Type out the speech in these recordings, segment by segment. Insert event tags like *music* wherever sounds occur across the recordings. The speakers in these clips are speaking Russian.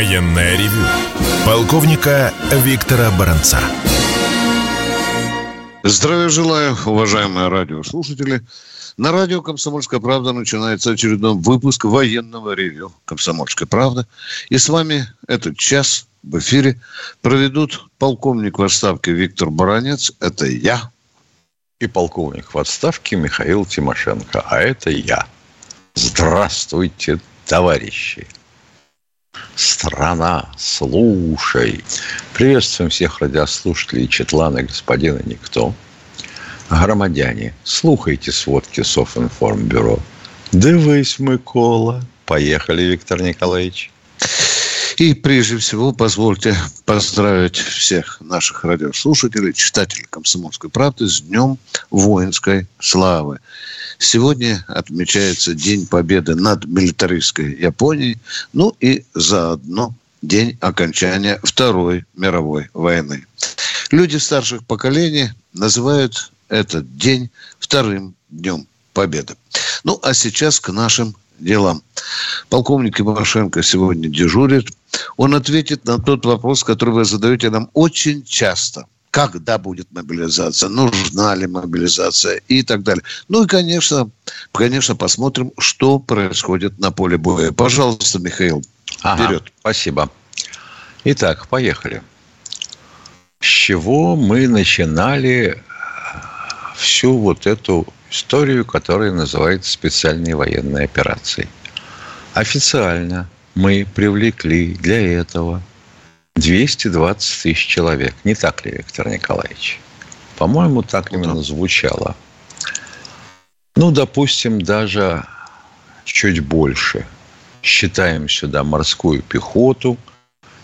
Военное ревю полковника Виктора Баранца. Здравия желаю, уважаемые радиослушатели. На радио «Комсомольская правда» начинается очередной выпуск военного ревю «Комсомольской правды». И с вами этот час в эфире проведут полковник в отставке Виктор Баранец, это я. И полковник в отставке Михаил Тимошенко, а это я. Здравствуйте, товарищи. Страна, слушай. Приветствуем всех радиослушателей Четлана, господина Никто. Громадяне, слухайте сводки Софинформбюро. Дивись, Микола. Поехали, Виктор Николаевич. И прежде всего позвольте поздравить всех наших радиослушателей, читателей «Комсомольской правды» с Днем воинской славы. Сегодня отмечается День Победы над милитаристской Японией, ну и заодно день окончания Второй мировой войны. Люди старших поколений называют этот день вторым днем Победы. Ну, а сейчас к нашим делам. Полковник Ивашенко сегодня дежурит. Он ответит на тот вопрос, который вы задаете нам очень часто – когда будет мобилизация, нужна ли мобилизация и так далее. Ну и, конечно, конечно, посмотрим, что происходит на поле боя. Пожалуйста, Михаил, ага, вперед. Спасибо. Итак, поехали. С чего мы начинали всю вот эту историю, которая называется специальной военной операцией? Официально мы привлекли для этого 220 тысяч человек. Не так ли, Виктор Николаевич? По-моему, так именно звучало. Ну, допустим, даже чуть больше. Считаем сюда морскую пехоту,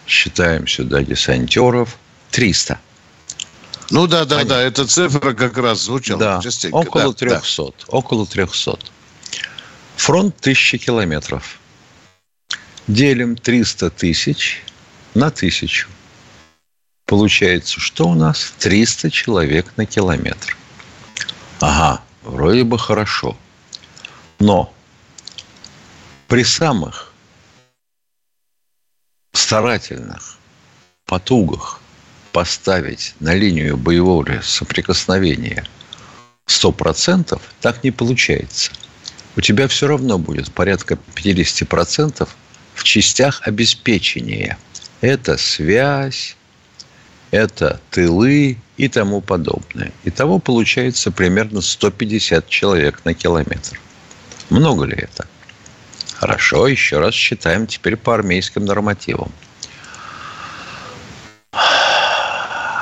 считаем сюда десантеров. 300. Ну да, да, Они... да, эта цифра как раз звучала да, частенько. Около да, 300. Да. Около 300. Фронт тысячи километров. Делим 300 тысяч на тысячу. Получается, что у нас 300 человек на километр. Ага, вроде бы хорошо. Но при самых старательных потугах поставить на линию боевого соприкосновения 100%, так не получается. У тебя все равно будет порядка 50% в частях обеспечения – это связь, это тылы и тому подобное. Итого получается примерно 150 человек на километр. Много ли это? Хорошо, еще раз считаем теперь по армейским нормативам.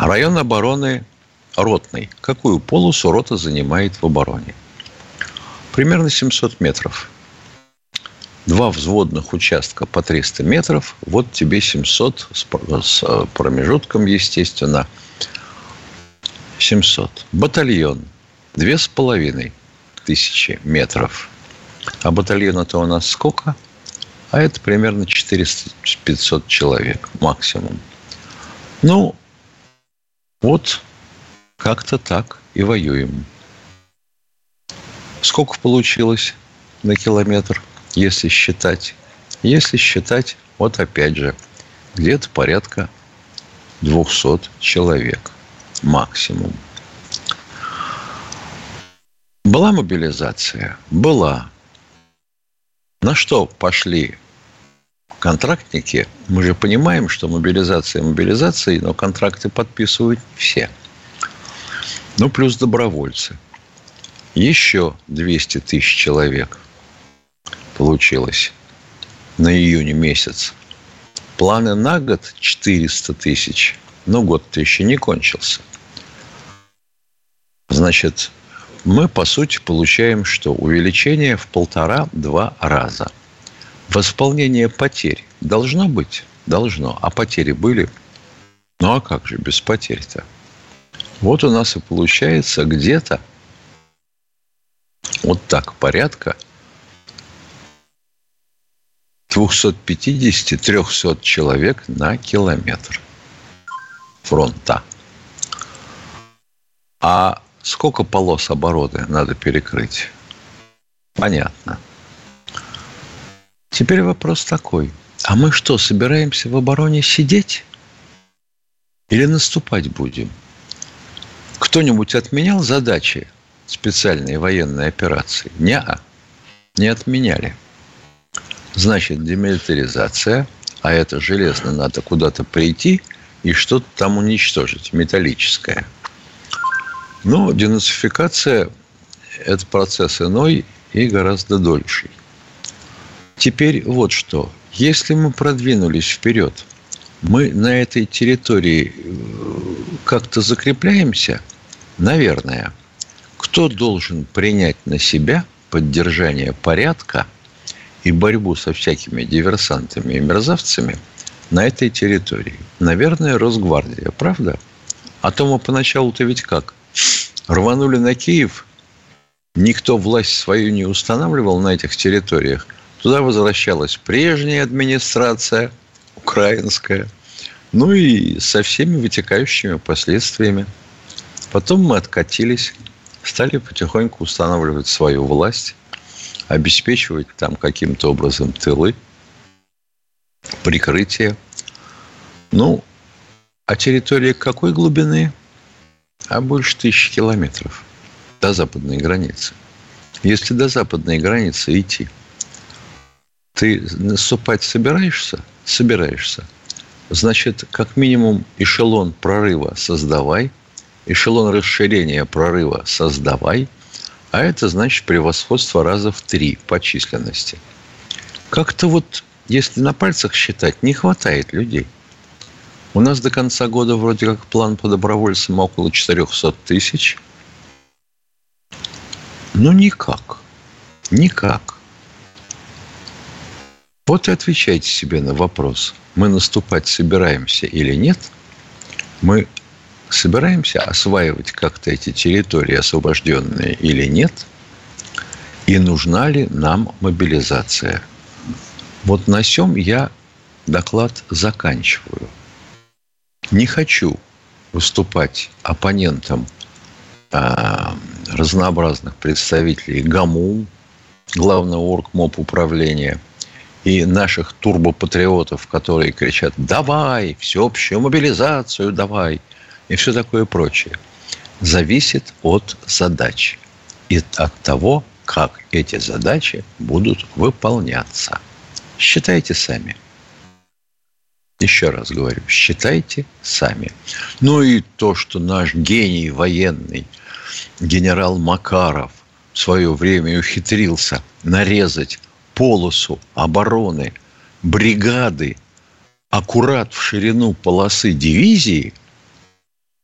Район обороны ротный. Какую полосу рота занимает в обороне? Примерно 700 метров два взводных участка по 300 метров, вот тебе 700 с э, промежутком, естественно, 700. Батальон две с половиной тысячи метров. А батальона-то у нас сколько? А это примерно 400-500 человек максимум. Ну, вот как-то так и воюем. Сколько получилось на километр? если считать. Если считать, вот опять же, где-то порядка 200 человек максимум. Была мобилизация? Была. На что пошли контрактники? Мы же понимаем, что мобилизация мобилизацией, но контракты подписывают все. Ну, плюс добровольцы. Еще 200 тысяч человек получилось на июне месяц. Планы на год 400 тысяч. Но год-то еще не кончился. Значит, мы, по сути, получаем что? Увеличение в полтора-два раза. Восполнение потерь должно быть? Должно. А потери были? Ну, а как же без потерь-то? Вот у нас и получается где-то вот так порядка 250-300 человек на километр фронта. А сколько полос обороны надо перекрыть? Понятно. Теперь вопрос такой. а мы что, собираемся в обороне сидеть? Или наступать будем? Кто-нибудь отменял задачи специальной военной операции? Не, не отменяли. Значит, демилитаризация, а это железно надо куда-то прийти и что-то там уничтожить, металлическое. Но денацификация – это процесс иной и гораздо дольший. Теперь вот что. Если мы продвинулись вперед, мы на этой территории э, как-то закрепляемся, наверное. Кто должен принять на себя поддержание порядка и борьбу со всякими диверсантами и мерзавцами на этой территории? Наверное, Росгвардия, правда? А то мы поначалу-то ведь как? Рванули на Киев, никто власть свою не устанавливал на этих территориях. Туда возвращалась прежняя администрация, украинская, ну и со всеми вытекающими последствиями. Потом мы откатились, стали потихоньку устанавливать свою власть, обеспечивать там каким-то образом тылы, прикрытие. Ну, а территория какой глубины? А больше тысячи километров до западной границы. Если до западной границы идти, ты наступать собираешься? Собираешься. Значит, как минимум эшелон прорыва создавай, эшелон расширения прорыва создавай, а это значит превосходство раза в три по численности. Как-то вот, если на пальцах считать, не хватает людей. У нас до конца года вроде как план по добровольцам около 400 тысяч. Ну, никак. Никак. Вот и отвечайте себе на вопрос. Мы наступать собираемся или нет? Мы собираемся осваивать как-то эти территории освобожденные или нет? И нужна ли нам мобилизация? Вот на сем я доклад заканчиваю. Не хочу выступать оппонентом а, разнообразных представителей ГАМУ, главного оргмоп управления – и наших турбопатриотов, которые кричат «давай, всеобщую мобилизацию давай» и все такое прочее, зависит от задач и от того, как эти задачи будут выполняться. Считайте сами. Еще раз говорю, считайте сами. Ну и то, что наш гений военный, генерал Макаров, в свое время ухитрился нарезать полосу обороны бригады аккурат в ширину полосы дивизии,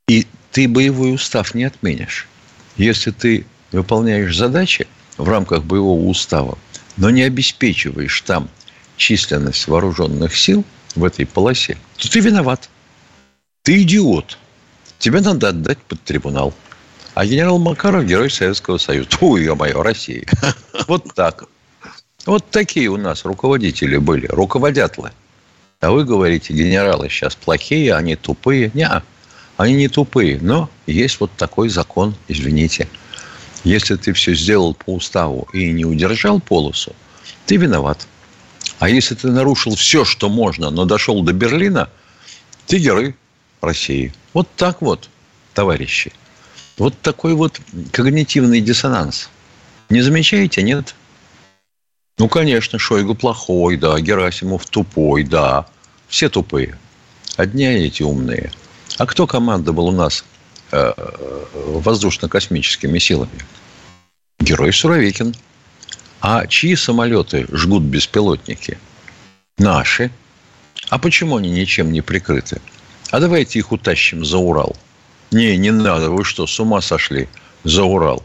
и ты боевой устав не отменишь. Если ты выполняешь задачи в рамках боевого устава, но не обеспечиваешь там численность вооруженных сил в этой полосе, то ты виноват. Ты идиот. Тебе надо отдать под трибунал. А генерал Макаров – герой Советского Союза. Ой, ё-моё, России. *laughs* Вот так. Вот такие у нас руководители были, руководятлы. А вы говорите, генералы сейчас плохие, они тупые. Не, они не тупые, но есть вот такой закон, извините. Если ты все сделал по уставу и не удержал полосу, ты виноват. А если ты нарушил все, что можно, но дошел до Берлина, ты герой России. Вот так вот, товарищи. Вот такой вот когнитивный диссонанс. Не замечаете, нет? Ну, конечно, Шойгу плохой, да, Герасимов тупой, да. Все тупые. Одни эти умные. А кто командовал у нас э, воздушно-космическими силами? Герой Суровикин. А чьи самолеты жгут беспилотники? Наши. А почему они ничем не прикрыты? А давайте их утащим за Урал. Не, не надо, вы что, с ума сошли? За Урал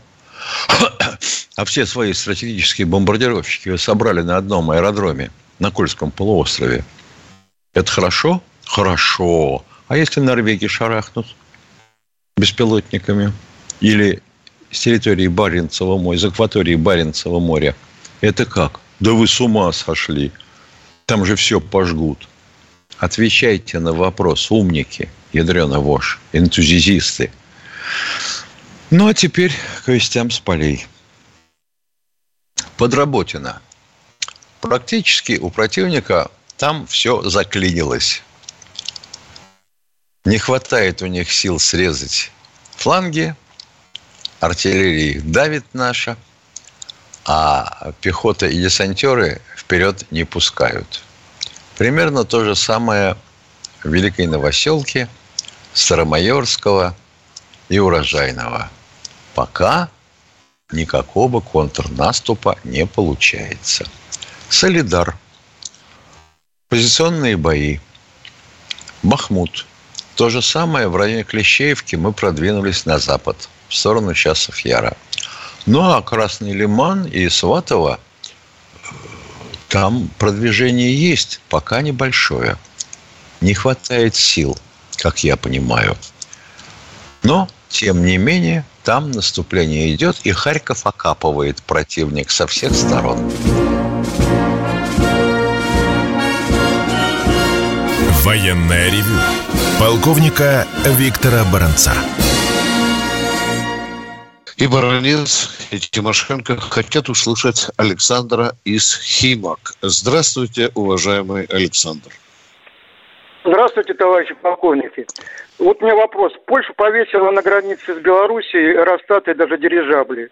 а все свои стратегические бомбардировщики собрали на одном аэродроме на Кольском полуострове. Это хорошо? Хорошо. А если Норвегии шарахнут беспилотниками? Или с территории Баренцева моря, из акватории Баренцева моря? Это как? Да вы с ума сошли. Там же все пожгут. Отвечайте на вопрос, умники, ядрена вошь, энтузиасты. Ну, а теперь к вестям с полей. Подработина. Практически у противника там все заклинилось. Не хватает у них сил срезать фланги, артиллерии давит наша, а пехота и десантеры вперед не пускают. Примерно то же самое в Великой Новоселке, Старомайорского и Урожайного. Пока никакого контрнаступа не получается. Солидар. Позиционные бои. Бахмут. То же самое в районе Клещеевки мы продвинулись на запад, в сторону Часов Яра. Ну а Красный Лиман и Сватово, там продвижение есть, пока небольшое. Не хватает сил, как я понимаю. Но, тем не менее, там наступление идет, и Харьков окапывает противник со всех сторон. Военная ревю. Полковника Виктора Баранца. И Баранец, и Тимошенко хотят услышать Александра из Химок. Здравствуйте, уважаемый Александр. Здравствуйте, товарищи полковники. Вот у меня вопрос. Польша повесила на границе с Белоруссией Ростаты даже дирижабли.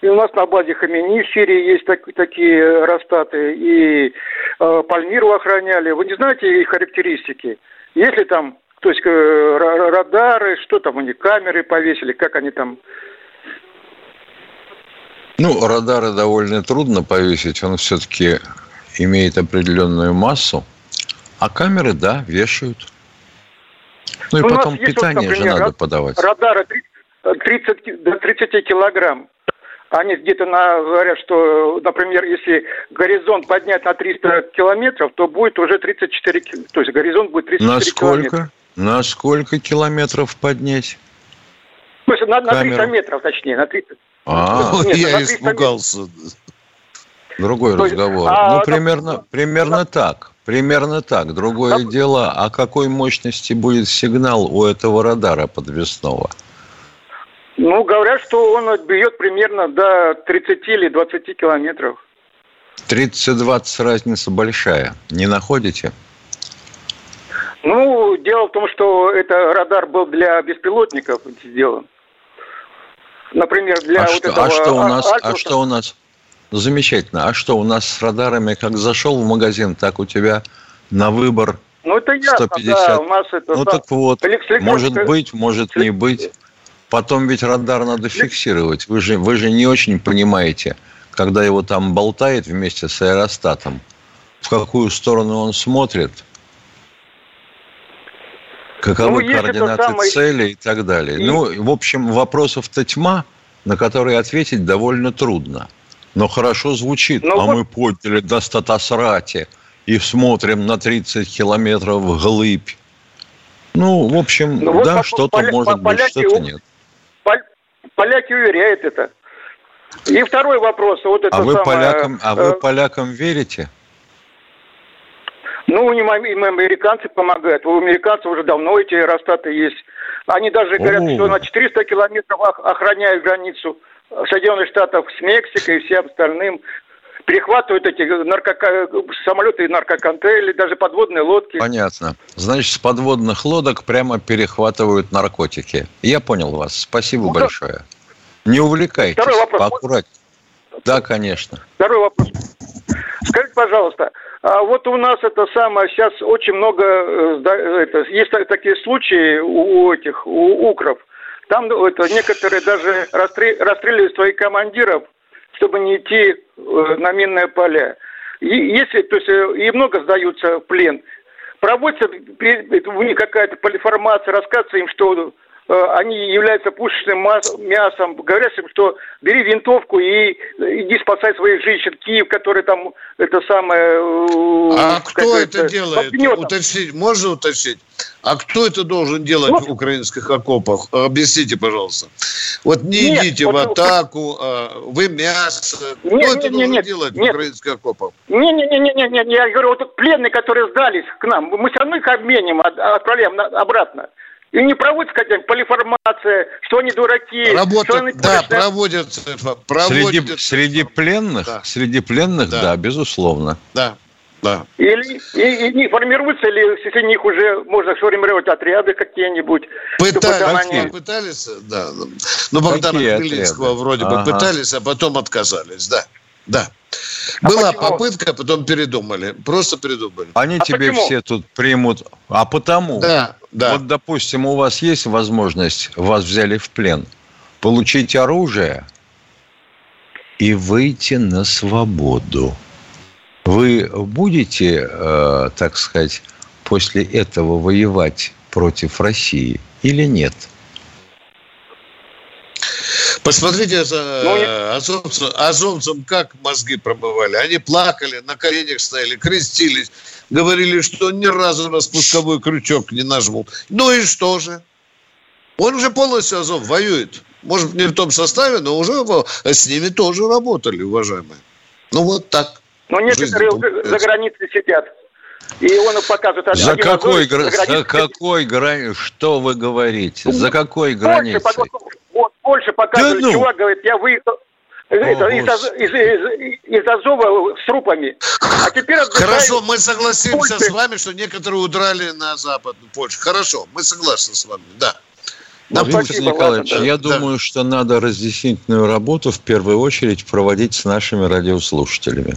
И у нас на базе Хамини в Сирии есть так, такие Ростаты. И э, Пальмиру охраняли. Вы не знаете их характеристики? Есть ли там, то есть э, радары, что там у них, камеры повесили, как они там ну, радары довольно трудно повесить, он все-таки имеет определенную массу. А камеры, да, вешают. Ну и У потом питание вот, например, же надо подавать. Радары 30, до 30 килограмм. Они где-то на, говорят, что, например, если горизонт поднять на 300 километров, то будет уже 34, то есть горизонт будет 34 на сколько? километра. На сколько километров поднять? То есть на, на 300 метров, точнее, на 300. А, Нет, *laughs* я испугался. Другой разговор. А, ну, примерно, примерно так. Примерно так. Другое да. дело, о какой мощности будет сигнал у этого радара подвесного? Ну, говорят, что он бьет примерно до 30 или 20 километров. 30-20 разница большая. Не находите? Ну, дело в том, что это радар был для беспилотников сделан. Например, для а вот что, этого... А что у нас? Альтуса... А что у нас? Замечательно. А что у нас с радарами, как зашел в магазин, так у тебя на выбор ну, это ясно, 150. Да, у нас это, ну да. так вот, Слегка, может быть, может не быть. Потом ведь радар надо фиксировать. Вы же, вы же не очень понимаете, когда его там болтает вместе с аэростатом, в какую сторону он смотрит, каковы ну, координаты самый... цели и так далее. И... Ну, в общем, вопросов-то тьма, на которые ответить довольно трудно. Но хорошо звучит. Ну, а вот... мы подняли до Статасрати и смотрим на 30 километров вглыбь. Ну, в общем, ну, да, вот что-то поля... может поляки, быть, что-то нет. Поляки уверяют это. И второй вопрос. Вот это а, вы самое, полякам, а вы э, полякам верите? Ну, им, им американцы помогают. У американцев уже давно эти аэростаты есть. Они даже говорят, О. что на 400 километров охраняют границу Соединенных Штатов с Мексикой и всем остальным. Перехватывают эти нарко... самолеты и наркоконтрейли, даже подводные лодки. Понятно. Значит, с подводных лодок прямо перехватывают наркотики. Я понял вас. Спасибо ну, большое. Не увлекайтесь. Второй вопрос. Поаккуратнее. Да, конечно. Второй вопрос. Скажите, пожалуйста, а вот у нас это самое, сейчас очень много, э, это, есть такие случаи у этих, у укров. Там ну, это, некоторые даже расстреливают своих командиров, чтобы не идти э, на минные поля. И, если, то есть, э, и много сдаются в плен. Проводится у них какая-то полиформация, рассказывается им, что Э, они являются пушечным мясом. Говорят им, что бери винтовку и иди спасай своих женщин. Киев, который там это самое... Э, а кто это делает? Уточнить, можно уточнить? А кто это должен делать ну, в украинских окопах? Объясните, пожалуйста. Вот не нет, идите вот, в атаку, а вы мясо. Нет, кто нет, это нет, должен нет, делать нет, в украинских окопах? Нет, я говорю, вот пленные, которые сдались к нам, мы все равно их обменим, отправляем обратно. И не проводится какая-нибудь полиформация, что они дураки. Работа, что они да, проводятся. проводятся. Среди, среди пленных, да. среди пленных, да, да безусловно. Да. Да. Или и, и не формируются ли среди них уже можно сформировать отряды какие-нибудь? Пытались, они... пытались, да. Ну, Богдана Хмельницкого вроде ага. бы пытались, а потом отказались, да. Да. А Была почему? попытка, потом передумали. Просто передумали. Они а тебе почему? все тут примут. А потому, да, да. вот, допустим, у вас есть возможность, вас взяли в плен, получить оружие и выйти на свободу. Вы будете, э, так сказать, после этого воевать против России или нет? Посмотрите за ну, азовцам, азовцам, как мозги промывали. Они плакали, на коленях стояли, крестились, говорили, что ни разу на спусковой крючок не нажмут. Ну и что же? Он уже полностью Азов воюет. Может, не в том составе, но уже с ними тоже работали, уважаемые. Ну вот так. Но некоторые уже за границей сидят. И он показывает... За какой, гра... за какой границей? Что вы говорите? За какой границей? Вот больше показывает, да ну. чувак говорит, я выехал, это, из, из, из, из Азова с трупами. А теперь Хорошо, мы согласимся Польши. с вами, что некоторые удрали на западную Польшу. Хорошо, мы согласны с вами, да. Ну, Виктор Николаевич, ладно, я да. думаю, что надо разъяснительную работу в первую очередь проводить с нашими радиослушателями.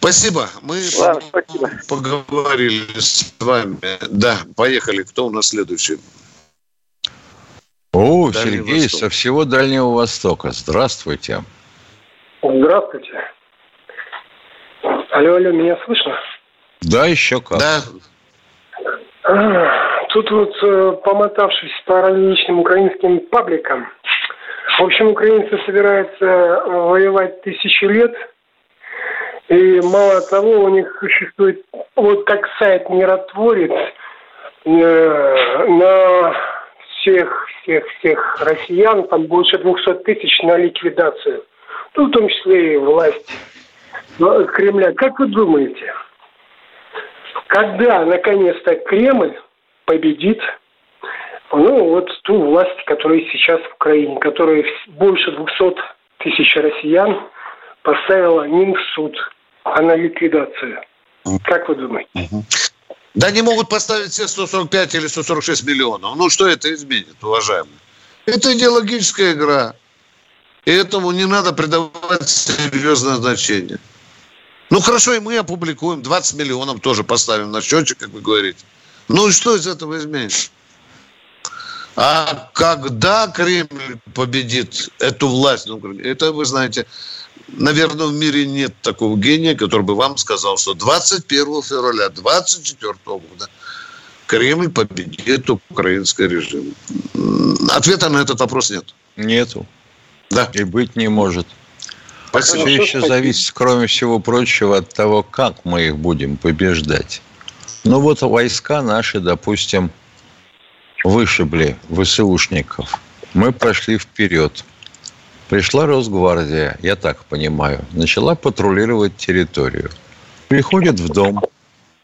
Спасибо. Мы Ладно, спасибо. поговорили с вами. Да, поехали. Кто у нас следующий? О, Дальний Сергей Восток. со всего Дальнего Востока. Здравствуйте. Здравствуйте. Алло, алло, меня слышно? Да, еще как. Да. Тут вот, э, помотавшись по различным украинским пабликам, в общем, украинцы собираются э, воевать тысячи лет, и мало того, у них существует вот как сайт «Миротворец», э, на всех, всех, всех россиян, там больше 200 тысяч на ликвидацию. Ну, в том числе и власть Кремля. Как вы думаете, когда наконец-то Кремль победит ну, вот ту власть, которая сейчас в Украине, которая больше 200 тысяч россиян поставила не в суд, а на ликвидацию. Как вы думаете? Да не могут поставить все 145 или 146 миллионов. Ну, что это изменит, уважаемые? Это идеологическая игра. И этому не надо придавать серьезное значение. Ну, хорошо, и мы опубликуем. 20 миллионов тоже поставим на счетчик, как вы говорите. Ну, и что из этого изменится? А когда Кремль победит эту власть, ну, это, вы знаете, наверное, в мире нет такого гения, который бы вам сказал, что 21 февраля 24 года Кремль победит украинский режим. Ответа на этот вопрос нет. Нету. Да. И быть не может. Спасибо. Все еще зависит, кроме всего прочего, от того, как мы их будем побеждать. Ну вот войска наши, допустим, вышибли ВСУшников. Мы пошли вперед. Пришла Росгвардия, я так понимаю, начала патрулировать территорию. Приходит в дом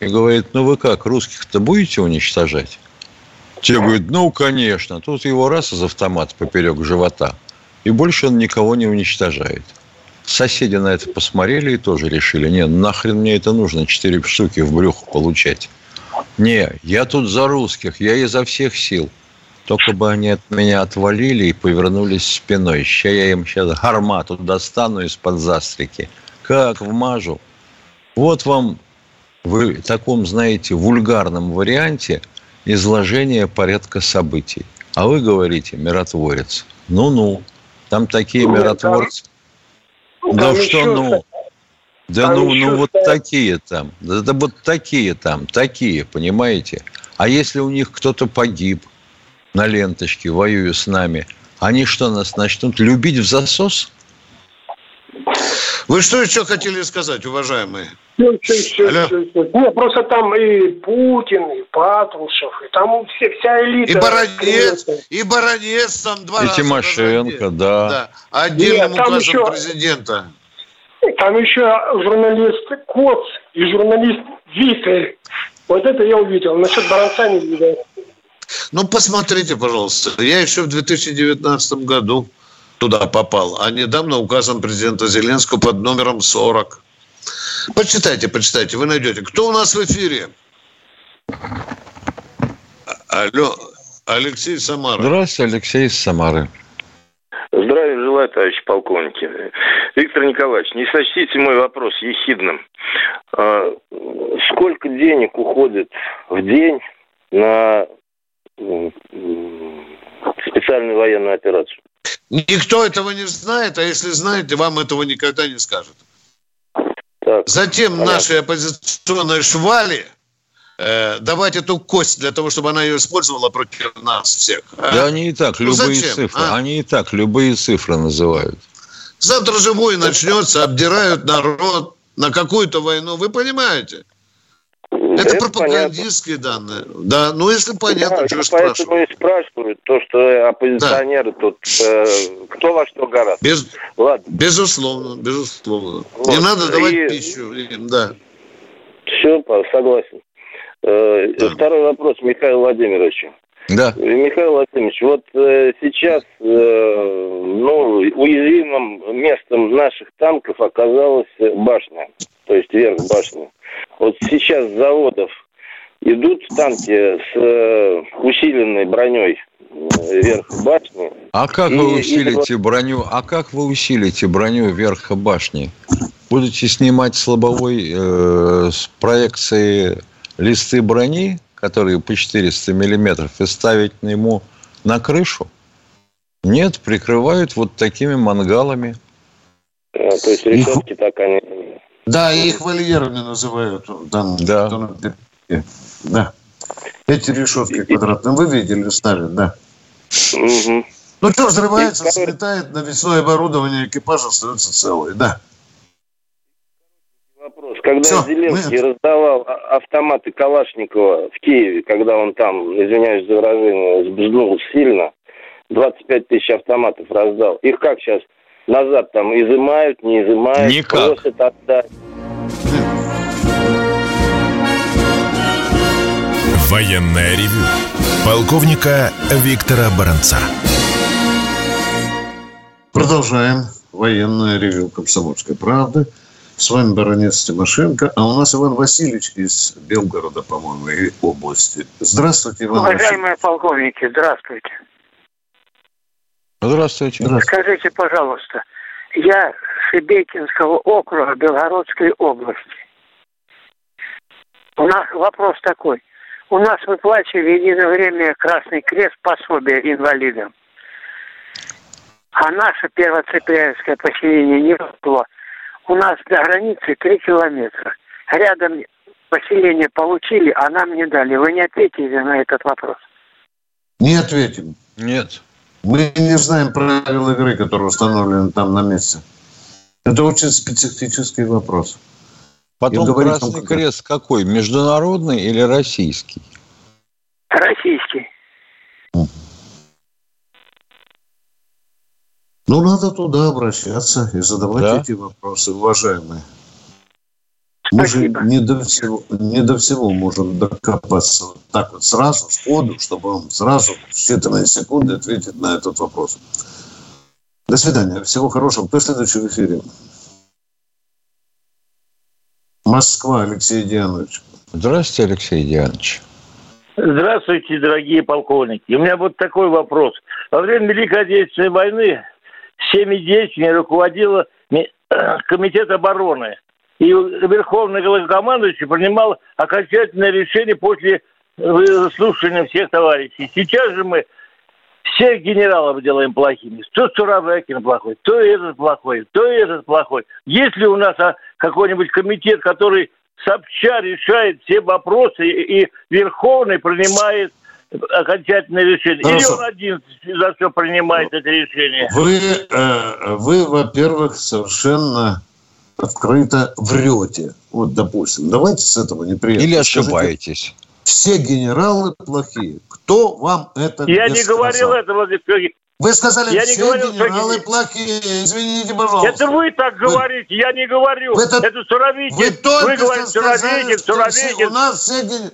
и говорит, ну вы как, русских-то будете уничтожать? Те говорят, ну, конечно. Тут его раз из автомата поперек живота. И больше он никого не уничтожает. Соседи на это посмотрели и тоже решили, не, нахрен мне это нужно, четыре штуки в брюхо получать. Не, я тут за русских, я изо всех сил. Только бы они от меня отвалили и повернулись спиной. Сейчас я им сейчас гармату достану из-под застрики. Как вмажу. Вот вам в таком, знаете, вульгарном варианте изложение порядка событий. А вы говорите миротворец. Ну-ну, там такие миротворцы. Да что ну? Да а ну, ну вот такие там, да, да вот такие там, такие, понимаете? А если у них кто-то погиб на ленточке, воюя с нами, они что, нас начнут любить в засос? Вы что еще хотели сказать, уважаемые? Ну, Нет, просто там и Путин, и Патрушев, и там все, вся элита. И Баранец, и Баранец там два и раза. И Тимошенко, да. да. Отдельным Нет, указом еще... президента. Там еще журналист Коц и журналист Виталь. Вот это я увидел. Насчет Баранца не видел. Ну, посмотрите, пожалуйста. Я еще в 2019 году туда попал, а недавно указом президента Зеленского под номером 40. Почитайте, почитайте, вы найдете. Кто у нас в эфире? Алло, Алексей Самара. Здравствуйте, Алексей из Самары. Здравия желаю, товарищ полковники. Виктор Николаевич, не сочтите мой вопрос ехидным. А, сколько денег уходит в день на специальную военную операцию? Никто этого не знает, а если знаете, вам этого никогда не скажут. Так, Затем понятно. нашей оппозиционной швали э, давать эту кость для того, чтобы она ее использовала против нас всех. а? Да они и так Ну, любые зачем, цифры, а? они и так любые цифры называют. Завтра же бой начнется, обдирают народ на какую-то войну. Вы понимаете? Это, Это пропагандистские данные. Да, ну если понятно, Да, что вы поэтому и спрашиваю, то, что оппозиционеры тут э, кто во что гораздо. Без, Ладно, безусловно, безусловно. Вот. Не надо давать И- пищу им, да. все, согласен. Э, Да. Второй вопрос Михаилу Владимировичу. Да. Михаил Владимирович, вот э, сейчас э, ну, уязвимым местом наших танков оказалась башня, то есть верх башни. Вот сейчас с заводов идут танки с э, усиленной броней э, верх башни. А как И- вы и усилите броню? А как вы усилите броню верха башни? Будете снимать с лобовой э, с проекции листы брони, которые по 400 миллиметров, и ставить на ему на крышу? Нет, прикрывают вот такими мангалами. Э, то есть решетки так они... Да, их вольерами называют. Там, Да. передке. Да. Эти решетки квадратные вы видели, ставят, да. Мгм. Ну что, взрывается, слетает, навесное оборудование, экипаж остается целый, да. Когда Всё, Зеленский мы- раздавал а- автоматы Калашникова в Киеве, когда он там, извиняюсь за выражение, сбзнул сильно, 25 тысяч автоматов раздал. Их как сейчас назад там изымают, не изымают, Никак. просят отдать. Военное ревю полковника Виктора Баранца. Продолжаем военное ревю «Комсомольской правды». С вами баронец Тимошенко, а у нас Иван Васильевич из Белгорода, по-моему, и области. Здравствуйте, Иван Васильевич. Уважаемые полковники, здравствуйте. Здравствуйте. Здравствуйте. Скажите, пожалуйста, я Шебекинского округа Белгородской области. У нас вопрос такой. У нас выплачивали в единое время Красный Крест пособие инвалидам. А наше первоцепляевское поселение не выпло. У нас до границы три километра. Рядом поселение получили, а нам не дали. Вы не ответите на этот вопрос. Не ответим. Нет. Мы не знаем правил игры, которые установлены там на месте. Это очень специфический вопрос. Потом И говорить Красный вам, Крест какой? Международный или российский? Российский. Ну, надо туда обращаться и задавать Да. эти вопросы, уважаемые. Мы же не до, всего, не до всего можем докопаться вот так вот сразу, сходу, чтобы он сразу в считанные секунды ответить на этот вопрос. До свидания. Всего хорошего. Кто следующий в эфире? Москва, Алексей Дианович. Здравствуйте, Алексей Дианович. Здравствуйте, дорогие полковники. У меня вот такой вопрос. Во время Великой Отечественной войны всеми действиями руководила ми- *clears throat* Комитет обороны. И Верховный Главнокомандующий принимал окончательное решение после слушания всех товарищей. Сейчас же мы всех генералов делаем плохими. То Суровекин плохой, то этот плохой, то этот плохой. Есть ли у нас а, какой-нибудь комитет, который сообща решает все вопросы и Верховный принимает окончательное решение? Или Хорошо. он один за все принимает это решение? Вы, э, вы, во-первых, совершенно открыто врете. Вот, допустим, давайте с этого неприятно. Или Скажите, ошибаетесь. Все генералы плохие. Кто вам это Я не сказал? говорил этого. Вы сказали, Я не все говорил, что генералы не- плохие. Извините, пожалуйста. Это вы так говорите, я не говорю. Вы это- это Суровикин. Вы только говорите что сказали, Суровикин, что Суровикин. у нас все, ген-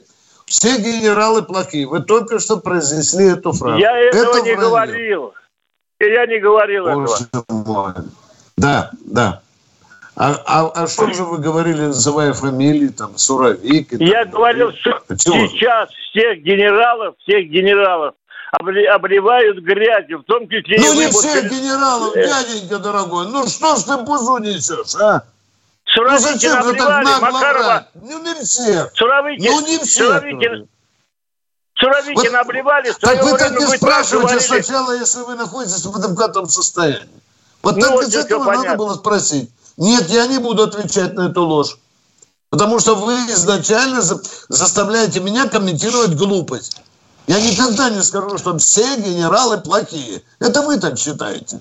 все генералы плохие. Вы только что произнесли эту фразу. Я этого Это не вранье. говорил. Я не говорил этого. Боже мой. Да, да. А, а, а что же вы говорили, называя фамилии, там, Суровик? и Я так говорил, что Почему? сейчас всех генералов, всех генералов обли- обливают грязью, в том числе Ну, не всех генералов, Э. дяденька дорогой. Ну, что ж ты бузу несешь, а? Ну, Суровикина зачем же так обливали, нагло Макарова? Ну, не всех. Суровикин, Ну, не всех. Суровикин, Суровикина Вот- обливали, Так вы так не спрашивайте говорили. сначала, если вы находитесь в адекватном состоянии. Вот Ну, так вот это этого понятно. надо было спросить. Нет, я не буду отвечать на эту ложь. Потому что вы изначально за- заставляете меня комментировать глупость. Я никогда не скажу, что все генералы плохие. Это вы так считаете.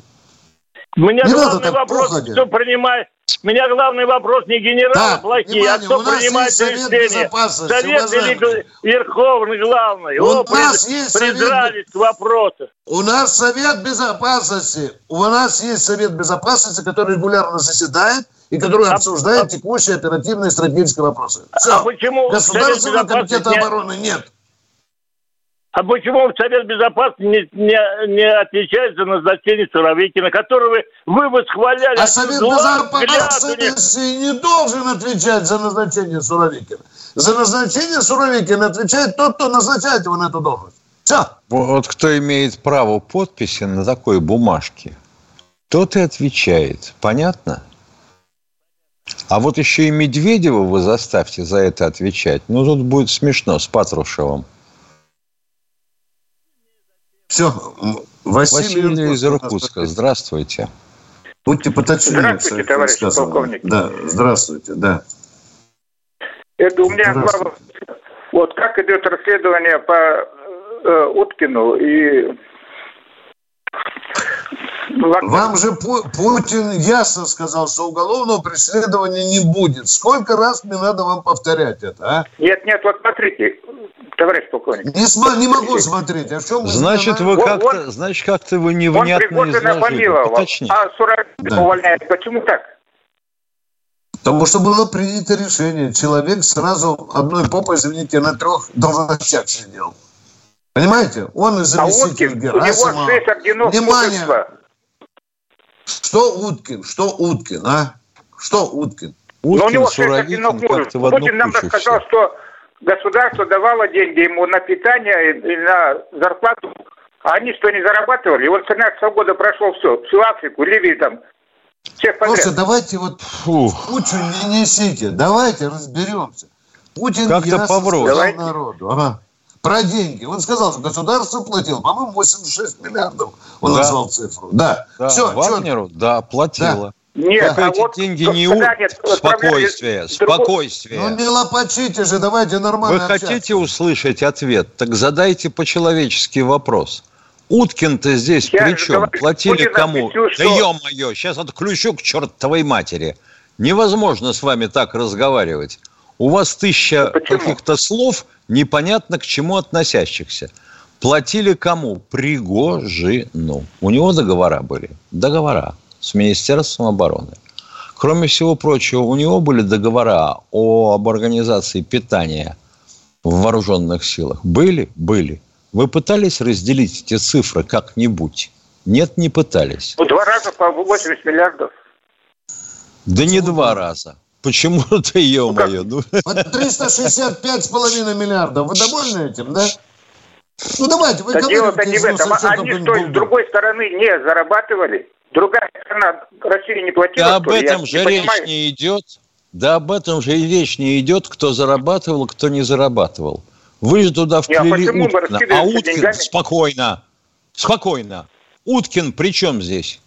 Меня Не главный вопрос, кто принимает... Меня главный вопрос не генералы Так, плохие, внимание, а кто принимает Совет. Безопасности, Совет. Великий- Верховный, главный. У О, нас при- есть Совет- к вопросу. У нас Совет Безопасности. У нас есть Совет Безопасности, который регулярно заседает и который А- обсуждает а- текущие оперативные и стратегические вопросы. Все. А почему Государственного комитета обороны нет. А почему Совет Безопасности не, не, не отвечает за назначение Суровикина, которого вы восхваляли? А Совет. Безопасности не должен отвечать за назначение Суровикина. За назначение Суровикина отвечает тот, кто назначает его на эту должность. Все. Вот кто имеет право подписи на такой бумажке, тот и отвечает. Понятно? А вот еще и Медведева вы заставьте за это отвечать. Ну, тут будет смешно с Патрушевым. Все. Василий, Василий из Иркутск. Иркутска. Здравствуйте. Будьте поточнее. Здравствуйте, товарищ полковник. Да, здравствуйте, да. Это у меня вопроса. Вот как идет расследование по э, Уткину и... Вам же Пу- Путин ясно сказал, что уголовного преследования не будет. Сколько раз мне надо вам повторять это, а? Нет, нет, вот смотрите, товарищ полковник. Не, сма- не могу смотреть. А в чем Значит, вы как-то, вот- значит, как-то вы Он невнятно Пригожина изложили. а Суровикина Да. увольняет. Почему так? Потому что было принято решение. Человек сразу одной попой, извините, на трех должностях сидел. Понимаете? Он и А заместитель Уткин, у него Герасимова. шесть орденов Внимание! мужества. Что Уткин? Что Уткин, а? Что Уткин? Но у Уткин, него шесть Суровикин как-то в одну Путин нам рассказал, что государство давало деньги ему на питание и на зарплату, а они что, не зарабатывали? И вот 13 года прошло все, всю Африку, Ливию там, всех подряд. Слушайте, давайте вот Фух. кучу не несите. Давайте разберемся. Путин Как-то Давайте. народу. Ага. Про деньги. Он сказал, что государство платило, по-моему, 86 миллиардов. Он Да. назвал цифру. Да. Да, Все, Вагнеру, да, платила. Нет, Только а эти вот деньги не у... нет, Спокойствие, спокойствие. Ну не лопачите же, давайте нормально Вы общаться. хотите услышать ответ? Так задайте по-человечески вопрос. Уткин-то здесь Я при чем? говорю, Платили кому? Да что- ё-моё, сейчас отключу к чертовой матери. Невозможно с вами так разговаривать. У вас тысяча каких-то слов, непонятно к чему относящихся. Платили кому? Пригожину. У него договора были. Договора с Министерством обороны. Кроме всего прочего, у него были договора о, об организации питания в вооруженных силах. Были? Были. Вы пытались разделить эти цифры как-нибудь? Нет, не пытались. Ну, два раза по 80 миллиардов. Да не два раза. Почему-то, *laughs* ё-моё. Ну, *laughs* По 365,5 миллиардов. Вы довольны этим, да? Ну давайте, вы Да дело-то говорите, не в ну, этом. А Они какой-нибудь что, с другой стороны не зарабатывали? Другая страна России не платила, Да об этом же не речь понимаю. не идет. Да об этом же и речь не идет, кто зарабатывал, кто не зарабатывал. Вы же туда Не, а вплели почему мы Уткина. А Уткин, деньгами? спокойно, спокойно. Уткин при чем здесь?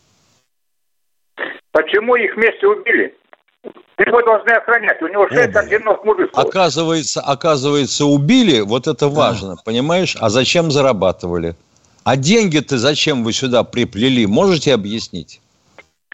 Почему их вместе убили? Его должны охранять. У него шесть орденов мужества. Оказывается, оказывается, убили, вот это важно, понимаешь? А зачем зарабатывали? А деньги-то зачем вы сюда приплели? Можете объяснить?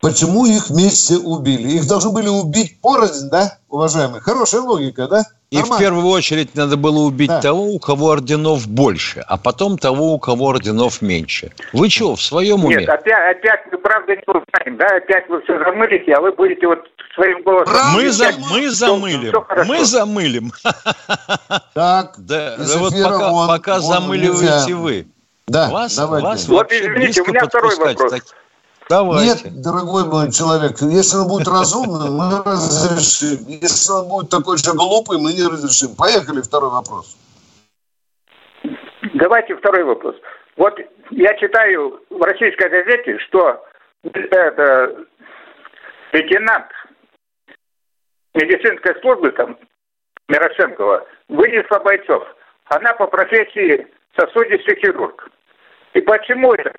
Почему их вместе убили? Их должны были убить порознь, да, уважаемые? Хорошая логика, да? И в первую очередь надо было убить Да. того, у кого орденов больше, а потом того, у кого орденов меньше. Вы что, в своем уме? Нет, опять, опять мы правда не узнаем, да? Опять вы все замылите, а вы будете вот своим голосом... Правда Мы, за, мы замылим. всё хорошо. Мы замылим. Так, Да, вот пока, вон, пока вон замыливаете нельзя. вы. Да, Вас, давайте. вас Вот вообще извините, у меня второй вопрос. так- Давайте. Нет, дорогой мой человек, если он будет разумным, мы разрешим. Если он будет такой же глупый, мы не разрешим. Поехали, второй вопрос. Давайте второй вопрос. Вот я читаю в российской газете, что это лейтенант медицинской службы там Мирошенкова вынесла бойцов. Она по профессии сосудистый хирург. И почему это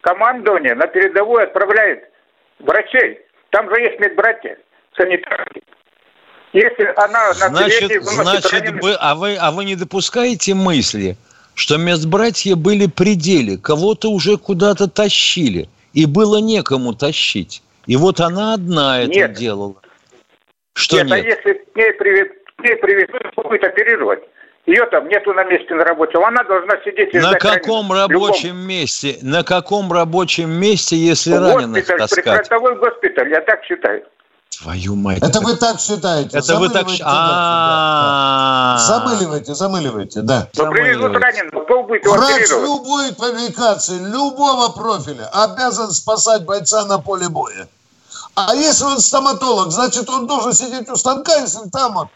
командование на передовую отправляет врачей? Там же есть медбратья, санитарки. Если она на значит, значит раненых... вы, а, вы, а вы не допускаете мысли, что медбратья были при деле, кого-то уже куда-то тащили, и было некому тащить. И вот она одна это нет. делала. Что нет, а нет? а если к ней, привез, к ней привезут, будет оперировать, ее там нету на месте на работе, она должна сидеть и На каком рабочем любом... месте? На каком рабочем месте, если раненых таскать? Прифронтовой госпиталь, я так считаю. Твою мать. Это вы так считаете. Это вы так считаете. Замыливайте, замыливайте, да. Привезут раненого, кто будет Врач любой квалификации, любого профиля обязан спасать бойца на поле боя. А если он стоматолог, значит, он должен сидеть у станка, если там вот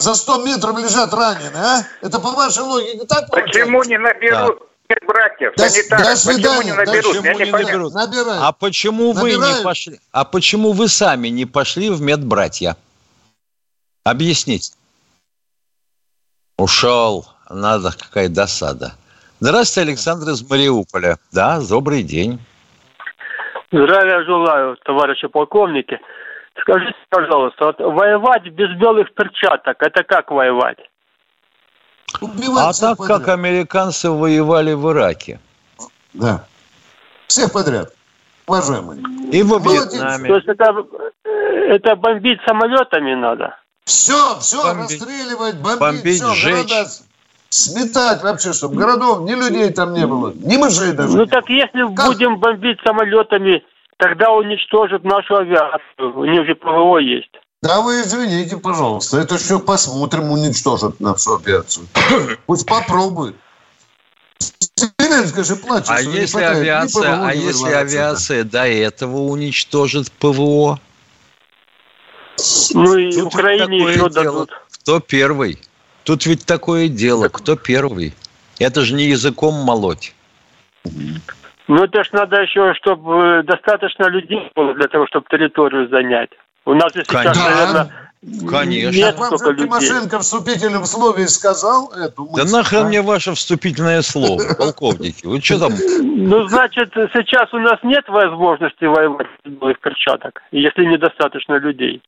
за 100 метров лежат раненые, а? Это по вашей логике так Почему не наберут да. братьев, до, санитаров? До свидания. Почему не наберут? Почему не, наберут? А почему Набирают. вы не пошли? А почему вы сами не пошли в медбратья? Объясните. Ушел. Надо, какая досада. Здравствуйте, Александр из Мариуполя. Да, добрый день. Здравия желаю, товарищи полковники. Скажите, пожалуйста, вот воевать без белых перчаток, это как воевать? Убивать а так, подряд. как американцы воевали в Ираке. Да. Всех подряд. Уважаемые. И во Вьетнаме. То есть это, это бомбить самолетами надо? Все, все, бомбить, расстреливать, бомбить, бомбить все, сжечь. города сметать вообще, чтобы городов, ни людей там не было, ни мышей даже. Ну так если как? будем бомбить самолетами, тогда уничтожат нашу авиацию. У них же ПВО есть. Да вы извините, пожалуйста. Это все посмотрим, уничтожат нашу авиацию. *coughs* Пусть попробуют. Зеленский же плачет. А если авиация, а если авиация до этого уничтожит ПВО? Ну и Тут Украине еще дадут. Кто первый? Тут ведь такое дело. Кто первый? Это же не языком молоть. Ну, это ж надо еще, чтобы э, достаточно людей было для того, чтобы территорию занять. У нас и сейчас, Конечно. наверное, Конечно. Нет Вам же Тимошенко в вступительном слове сказал эту мысль. Да нахрен мне ваше вступительное слово, *laughs* полковники? Вы что там? Ну, значит, сейчас у нас нет возможности воевать в перчаток, если недостаточно людей.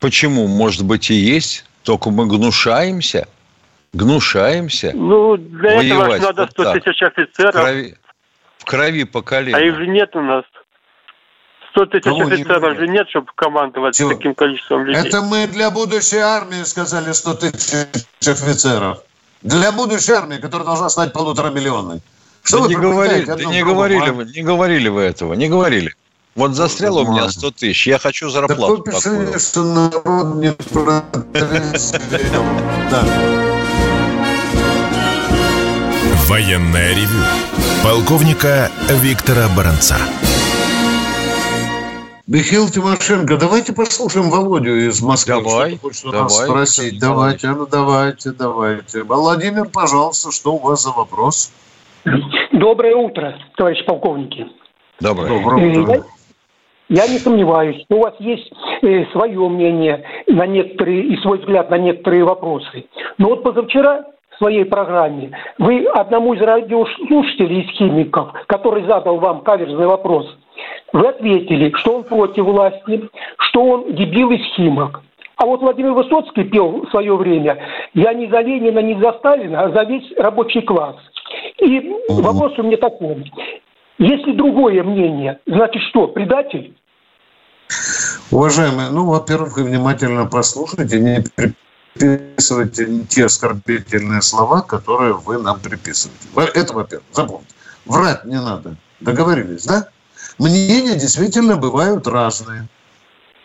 Почему? Может быть и есть, только мы гнушаемся. Гнушаемся. Ну, для этого надо 100 тысяч офицеров. Крови, крови по колено. А их же нет у нас. 100 тысяч Кого офицеров же нет, чтобы командовать Чего? таким количеством людей. Это мы для будущей армии сказали 100 тысяч офицеров. Для будущей армии, которая должна стать полутора миллионной. Что да вы не говорили, да не говорили, вы, не говорили вы этого, не говорили. Вот застрял у меня 100 тысяч, я хочу зарплату так такую. что народ не да. Военная ревю. Полковника Виктора Баранца. Михаил Тимошенко, давайте послушаем Володю из Москвы. Давай, что давай, нас спросить. Давайте, ну давайте, давайте. Владимир, пожалуйста, что у вас за вопрос? Доброе утро, товарищ полковники. Доброе, Доброе утро. Я, я не сомневаюсь, у вас есть э, свое мнение на некоторые и свой взгляд на некоторые вопросы. Но вот позавчера своей программе вы одному из радиослушателей, из химиков, который задал вам каверзный вопрос, вы ответили, что он против власти, что он дебил из химок. А вот Владимир Высоцкий пел в свое время «Я не за Ленина, не за Сталина, а за весь рабочий класс». И вопрос у меня такой. Если другое мнение, значит что, предатель? Уважаемые, ну, во-первых, вы внимательно послушайте, не приписывайте те оскорбительные слова, которые вы нам приписываете. Это, во-первых, запомните. Врать не надо. Договорились, да? Мнения действительно бывают разные.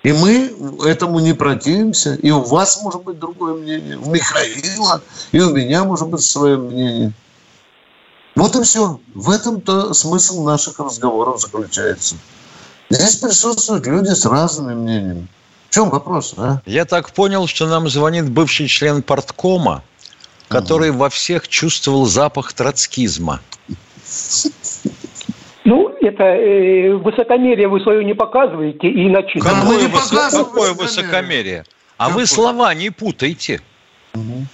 И мы этому не противимся. И у вас может быть другое мнение. У Михаила и у меня может быть свое мнение. Вот и все. В этом-то смысл наших разговоров заключается. Здесь присутствуют люди с разными мнениями. В чем вопрос, а? Я так понял, что нам звонит бывший член порткома, который угу. во всех чувствовал запах троцкизма. Ну, это э, высокомерие вы свое не показываете и иначе. Какое, высо... Какое высокомерие? А Какое? вы слова не путайте. Угу.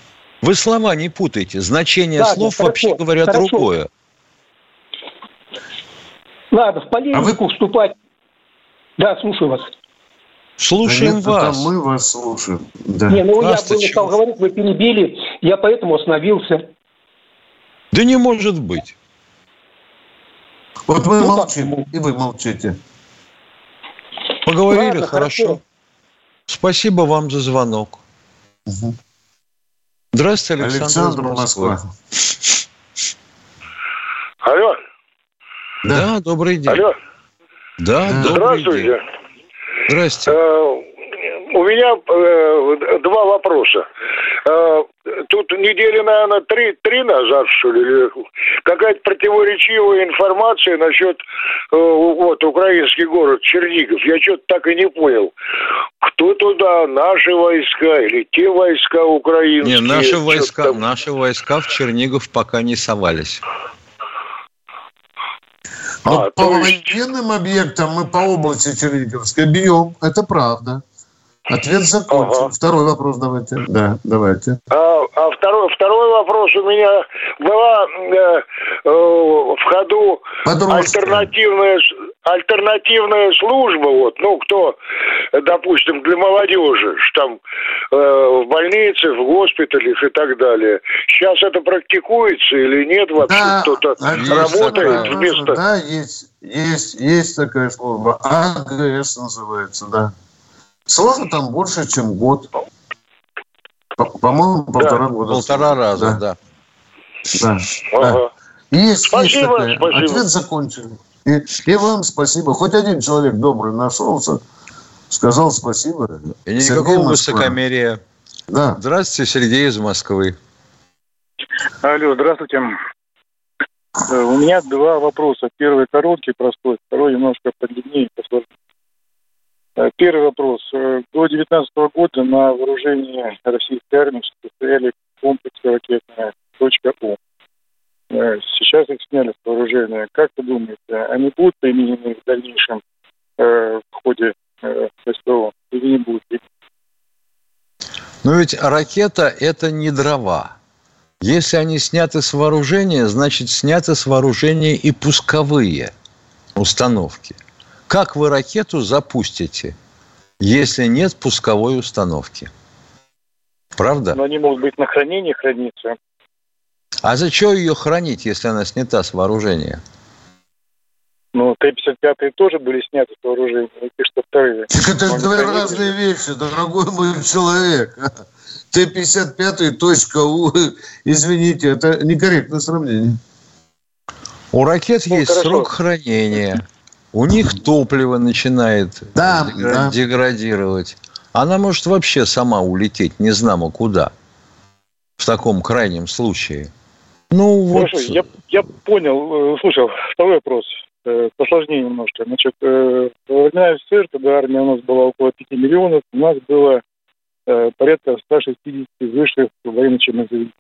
Вы слова не путайте. Значение Ладно, слов, хорошо, вообще говоря, хорошо. другое. Ладно, в полемику а вы... вступать. Да, слушаю вас. Слушаем да вас. мы вас слушаем. Да. Не, ну я был стал говорить, вы перебили, я поэтому остановился. Да не может быть. Вот мы ну, молчим, как? и вы молчите. Поговорили, Ладно, хорошо. хорошо. Спасибо вам за звонок. Угу. Здравствуйте, Александр, Александр Москва. Алло. Да. да, добрый день. Алло. Да, добрый Здравствуйте. день. Здрасте. Э, у меня э, два вопроса. Э, тут недели, наверное, три, три назад, что ли, какая-то противоречивая информация насчет э, вот украинский город Чернигов. Я что-то так и не понял. Кто туда, наши войска или те войска украинские? Не, наши войска, наши войска в Чернигов пока не совались. А, вот по есть... военным объектам мы по области Черниговской бьем, это правда. Ответ закончен. Ага. Второй вопрос давайте. Да, давайте. А, а второй, второй вопрос у меня была э, э, в ходу альтернативная, альтернативная служба, вот, ну, кто, допустим, для молодежи, что там э, в больнице, в госпиталях и так далее. Сейчас это практикуется или нет вообще? Да, Кто-то работает такая, вместо... Да, есть, есть, есть такая служба. АГС называется, да. Сложно там больше, чем год. По-моему, полтора да. года. Полтора раза, да. Да. да. Ага. Есть, спасибо, есть такая. спасибо. Ответ закончили. И, и вам спасибо. Хоть один человек добрый нашелся, сказал спасибо. И никакого высокомерия. Да. Здравствуйте, Сергей из Москвы. Алло, здравствуйте. Э, у меня два вопроса. Первый короткий, простой, второй немножко подлиннее, посложнее. Э, первый вопрос. Э, до 2019 года на вооружении российской армии стояли комплексы ракетные «Точка У». Э, сейчас их сняли с вооружения. Как вы думаете, они будут применены в дальнейшем в ходе СТО или не будут? Но ведь ракета – это не дрова. Если они сняты с вооружения, значит, сняты с вооружения и пусковые установки – как вы ракету запустите, если нет пусковой установки? Правда? Но они могут быть на хранении храниться. А зачем ее хранить, если она снята с вооружения? Ну, Т-55 тоже были сняты с вооружения, и что вторые. Так это две разные вещи, дорогой мой человек. Т-55 точка У, извините, это некорректное сравнение. У ракет ну, есть хорошо. срок хранения у них топливо начинает да, деградировать. Да. Она может вообще сама улететь, не знамо куда. В таком крайнем случае. Ну, вот... Хорошо, я, я понял. Э, слушай, второй вопрос. Э, посложнее немножко. Значит, э, во времена СССР, когда армия у нас была около 5 миллионов, у нас было порядка 160 высших военно-учебных заведений.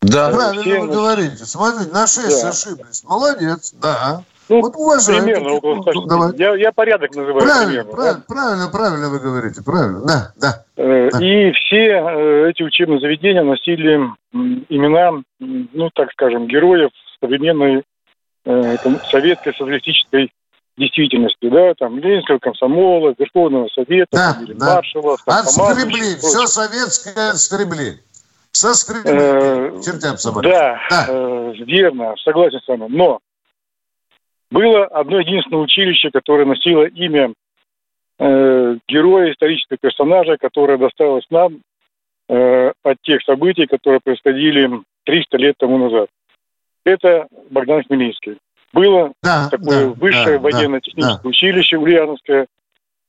Да, правильно все... вы говорите. Смотрите, на 6 да. ошиблись. Молодец, да. Ну, вот уважаю. Примерно около 160. Давай. Я, я порядок называю. Правильно, примерно, правильно, да? правильно, правильно вы говорите, правильно, да, да. Э, да. И все э, эти учебные заведения носили имена, ну, так скажем, героев современной э, советской социалистической действительности, да, там, Ленинского комсомола, Верховного Совета, да, да. маршала, Отскребли, все советское отскребли. Соскребли, э, чертям собаки. Да, да. Э, верно, согласен с вами. Но было одно единственное училище, которое носило имя э, героя, исторического персонажа, которое досталось нам э, от тех событий, которые происходили 300 лет тому назад. Это Богдан Хмельницкий. Было да, такое да, высшее да, военно-техническое да, училище Ульяновское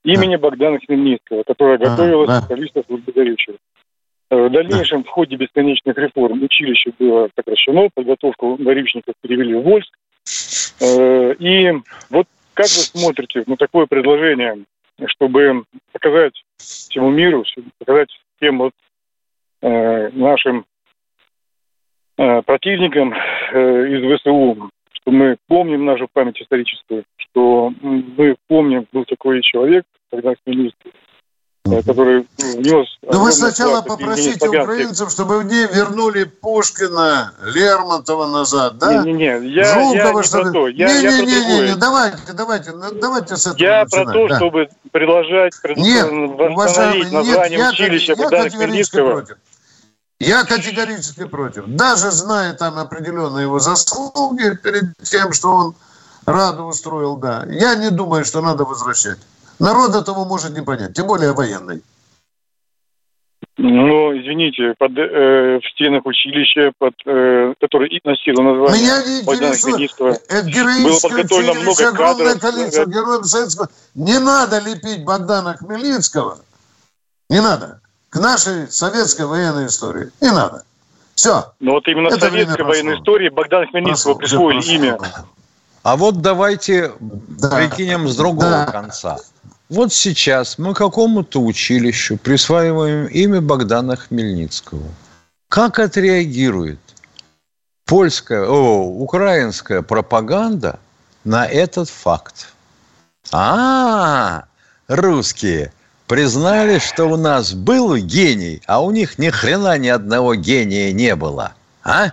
имени да. Богдана Хмельницкого, которое готовило да, специалистов да. благодарющих. В дальнейшем в ходе бесконечных реформ училище было сокращено, подготовку горючников перевели в Вольск. И вот как вы смотрите на такое предложение, чтобы показать всему миру, показать тем вот нашим противникам из ВСУ, что мы помним нашу память историческую, что мы помним, был такой человек, когда Хмельницкий, который внес... Ну вы сначала попросите украинцев, чтобы в ней вернули Пушкина, Лермонтова назад, да? Не-не-не, я, Жукова, я не чтобы... про то. Я, не, я не, не, не, не, давайте, давайте, давайте с этого Я начинать, про то, да. чтобы предложить, Нет, восстановить название нет, училища я, Богдана я категорически против. Я категорически против. Даже зная там определенные его заслуги перед тем, что он Раду устроил, да. Я не думаю, что надо возвращать. Народ этого может не понять, тем более военный. Ну, извините, под, э, в стенах училища, под, э, который и носило название Меня не Богдана интересует. Хмельницкого, Это было подготовлено много огромное кадров. количество героев советского. Не надо лепить Богдана Хмельницкого. Не надо. К нашей советской военной истории. Не надо. Все. Но вот именно в Это советской военной истории Богдан Хмельницкого Прошло, присвоили прошло. имя. А вот давайте Да. прикинем с другого Да. конца. Вот сейчас мы какому-то училищу присваиваем имя Богдана Хмельницкого. Как отреагирует польская, о, украинская пропаганда на этот факт? А, русские признали, что у нас был гений, а у них ни хрена ни одного гения не было. А?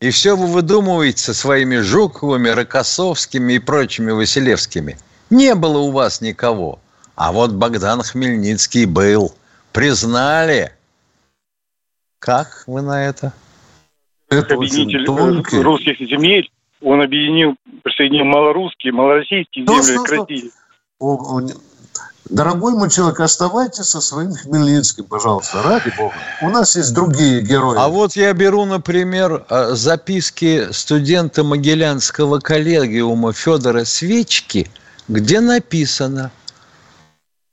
И все вы выдумываете со своими Жуковыми, Рокоссовскими и прочими Василевскими. Не было у вас никого. А вот Богдан Хмельницкий был. Признали. Как вы на это? Это очень Объединитель э, тонкий. русских земель. Он объединил, присоединил малорусские, малороссийские Ну, земли к? России. Дорогой мой человек, оставайтесь со своим Хмельницким, пожалуйста, ради бога. У нас есть другие герои. А вот я беру, например, э, записки студента Могилянского коллегиума Федора Свечки, где написано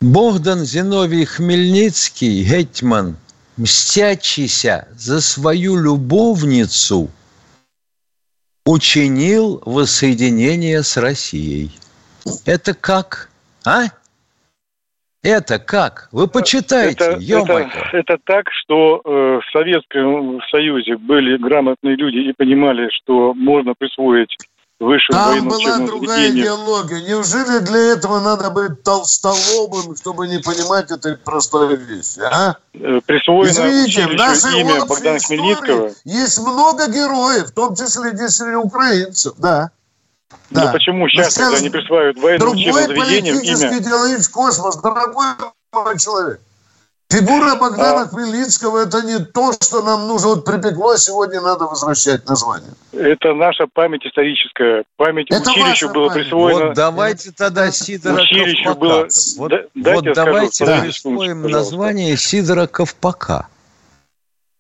«Богдан Зиновий Хмельницкий, гетьман, мстячися за свою любовницу, учинил воссоединение с Россией». Это как? А? Это как? Вы почитайте, это, это, это так, что э, в Советском Союзе были грамотные люди и понимали, что можно присвоить высшему Там была другая заведению. идеология. Неужели для этого надо быть толстолобым, чтобы не понимать этой простой вещи, а? Э, Присвоено Извините, в нашей имя Богдана Хмельницкого. есть много героев, в том числе действительно украинцев, да. Но Да. почему сейчас, Но когда сейчас они присваивают военным учебным Другой заведениям политический имя? идеологический космос, дорогой мой человек. Фигура Богдана А. Хмельницкого – это не то, что нам нужно. Вот припекло, сегодня надо возвращать название. Это наша память историческая. Память Это училищу было память. присвоено. Вот давайте тогда Сидора Училищу Ковпака. было- Вот, Да- вот скажу, давайте подождите присвоим пожалуйста. название Сидора Ковпака.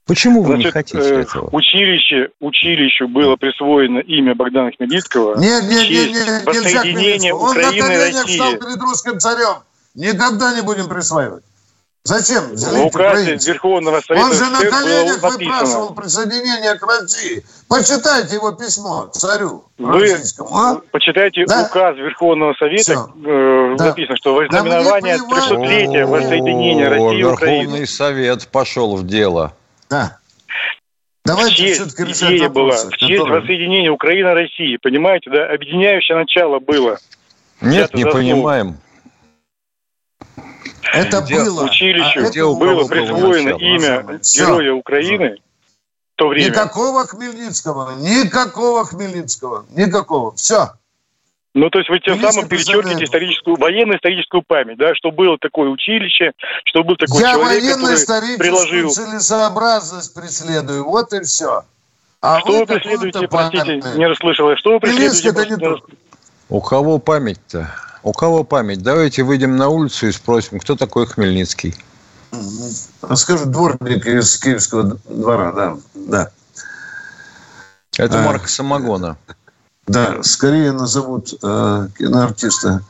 Почему вы не Значит, хотите э, этого? Училище, училищу было присвоено имя Богдана Хмельницкого. Нет, нет, нет, нет, нельзя Хмельницкого. Он на Украины и коленях России. стал перед русским царем. Никогда не будем присваивать. Зачем? Указе украинцев? Верховного Совета Он же на коленях выпрашивал присоединение к России. Почитайте его письмо царю Вы российскому. а? почитайте Да? указ Верховного Совета, э, Да. написано, что во Да мне знаменование плевать. 300-летия воссоединения России и Украины. Верховный Совет пошел в дело. Да. В Давайте честь все-таки решать идея была, вопросы. в честь которые- воссоединения Украины и России. Понимаете, да? Объединяющее начало было. Нет, не заснул. понимаем. Это Где было. Училищу а где было присвоено имя Всё. героя Украины в то время. Никакого Хмельницкого. Никакого Хмельницкого. Никакого. Все. Ну, то есть вы тем самым перечеркиваете историческую, военно-историческую память, да, что было такое училище, что был такой Я человек, который военно-историческую приложил. целесообразность преследую. Вот и все. А Что вы какую-то преследуете, память. простите, не расслышал я. Что вы преследуете? это не Просто то. У кого память-то? У кого память? Давайте выйдем на улицу и спросим, кто такой Хмельницкий. Скажу, дворник из Киевского двора, да. Да. Это А. марка самогона. Да, скорее назовут э, киноартиста.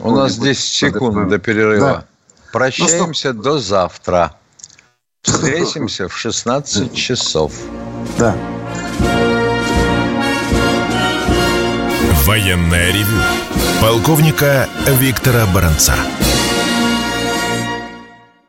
У нас 10 секунд до перерыва. Да. Прощаемся до завтра. Встретимся в 16 часов. Да. Военное ревю полковника Виктора Баранца.